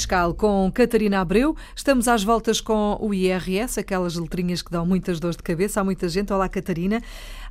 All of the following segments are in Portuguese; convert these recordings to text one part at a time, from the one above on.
Fiscal com Catarina Abreu. Estamos às voltas com o IRS, aquelas letrinhas que dão muitas dores de cabeça. Há muita gente. Olá, Catarina.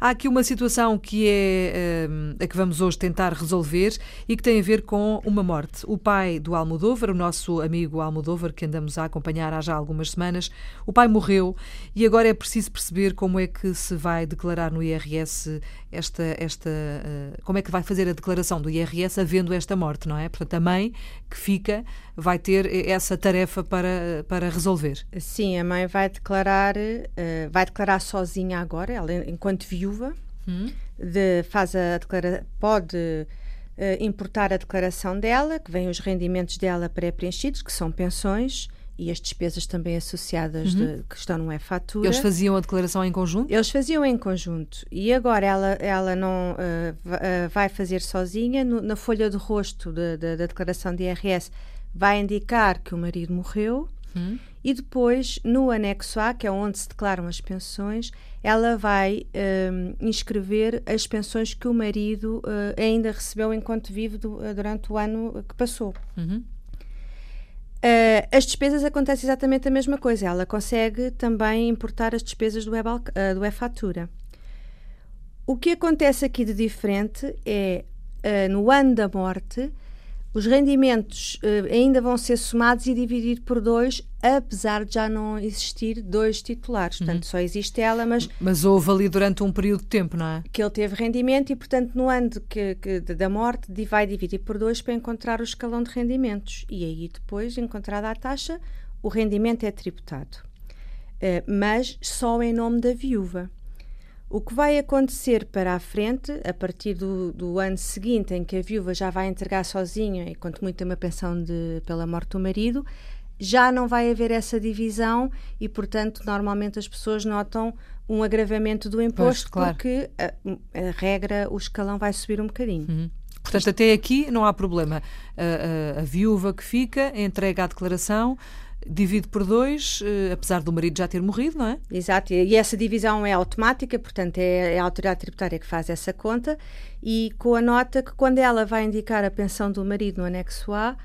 Há aqui uma situação que é uh, a que vamos hoje tentar resolver e que tem a ver com uma morte. O pai do Almodóvar, o nosso amigo Almodóvar, que andamos a acompanhar há já algumas semanas, o pai morreu e agora é preciso perceber como é que se vai declarar no IRS esta. esta uh, como é que vai fazer a declaração do IRS havendo esta morte, não é? Portanto, a mãe que fica vai ter essa tarefa para, para resolver. Sim, a mãe vai declarar, uh, vai declarar sozinha agora, ela enquanto viúva, hum. de, faz a declara, pode uh, importar a declaração dela, que vem os rendimentos dela pré-preenchidos, que são pensões, e as despesas também associadas uhum. de, que estão no e-fatura. Eles faziam a declaração em conjunto? Eles faziam em conjunto. E agora ela, ela não uh, vai fazer sozinha. No, na folha de rosto de, de, da declaração de IRS vai indicar que o marido morreu. Uhum. E depois, no anexo A, que é onde se declaram as pensões, ela vai um, inscrever as pensões que o marido uh, ainda recebeu enquanto vive do, durante o ano que passou. Uhum. Uh, as despesas acontece exatamente a mesma coisa. Ela consegue também importar as despesas do e-fatura. Uh, o que acontece aqui de diferente é, uh, no ano da morte, os rendimentos uh, ainda vão ser somados e divididos por dois, apesar de já não existir dois titulares. Uhum. Portanto, só existe ela, mas. Mas houve ali durante um período de tempo, não é? Que ele teve rendimento e, portanto, no ano de que, que, da morte, vai dividir por dois para encontrar o escalão de rendimentos. E aí, depois, encontrada a taxa, o rendimento é tributado. Uh, mas só em nome da viúva. O que vai acontecer para a frente, a partir do, do, ano seguinte, em que a viúva já vai entregar sozinha, e quanto muito tem uma pensão de, pela morte do marido, já não vai haver essa divisão e, portanto, normalmente as pessoas notam um agravamento do imposto pois, claro. porque a, a, regra, o escalão vai subir um bocadinho. Uhum. Portanto, até aqui não há problema. A, a, a viúva que fica entrega a declaração divide por dois, eh, apesar do marido já ter morrido, não é? Exato, e essa divisão é automática, portanto é, é a autoridade tributária que faz essa conta e com a nota que quando ela vai indicar a pensão do marido no anexo A,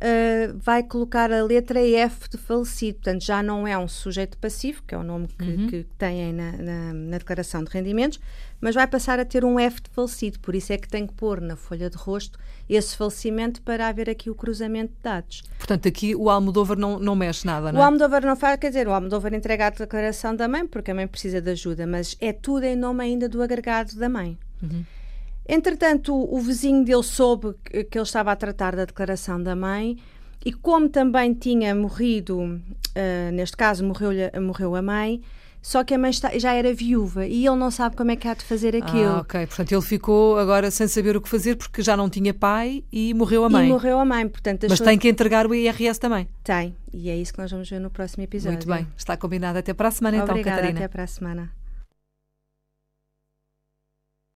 uh, vai colocar a letra F de falecido, portanto já não é um sujeito passivo, que é o nome que, uhum. que têm na, na, na, declaração de rendimentos, mas vai passar a ter um F de falecido, por isso é que tem que pôr na folha de rosto esse falecimento para haver aqui o cruzamento de dados. Portanto, aqui o Almodóvar não, não mexe nada, não é? O Almodóvar não faz, quer dizer, o Almodóvar entrega a declaração da mãe, porque a mãe precisa de ajuda, mas é tudo em nome ainda do agregado da mãe. Uhum. Entretanto, o, o vizinho dele soube que, que ele estava a tratar da declaração da mãe e como também tinha morrido, uh, neste caso morreu, morreu a mãe, só que a mãe está, já era viúva e ele não sabe como é que há de fazer aquilo. Ah, ok. Portanto, ele ficou agora sem saber o que fazer porque já não tinha pai e morreu a mãe. E morreu a mãe, portanto... Mas tem que entregar o IRS também. Tem. E é isso que nós vamos ver no próximo episódio. Muito bem. Está combinado. Até para a semana, então, Obrigada, Catarina. Até para a semana.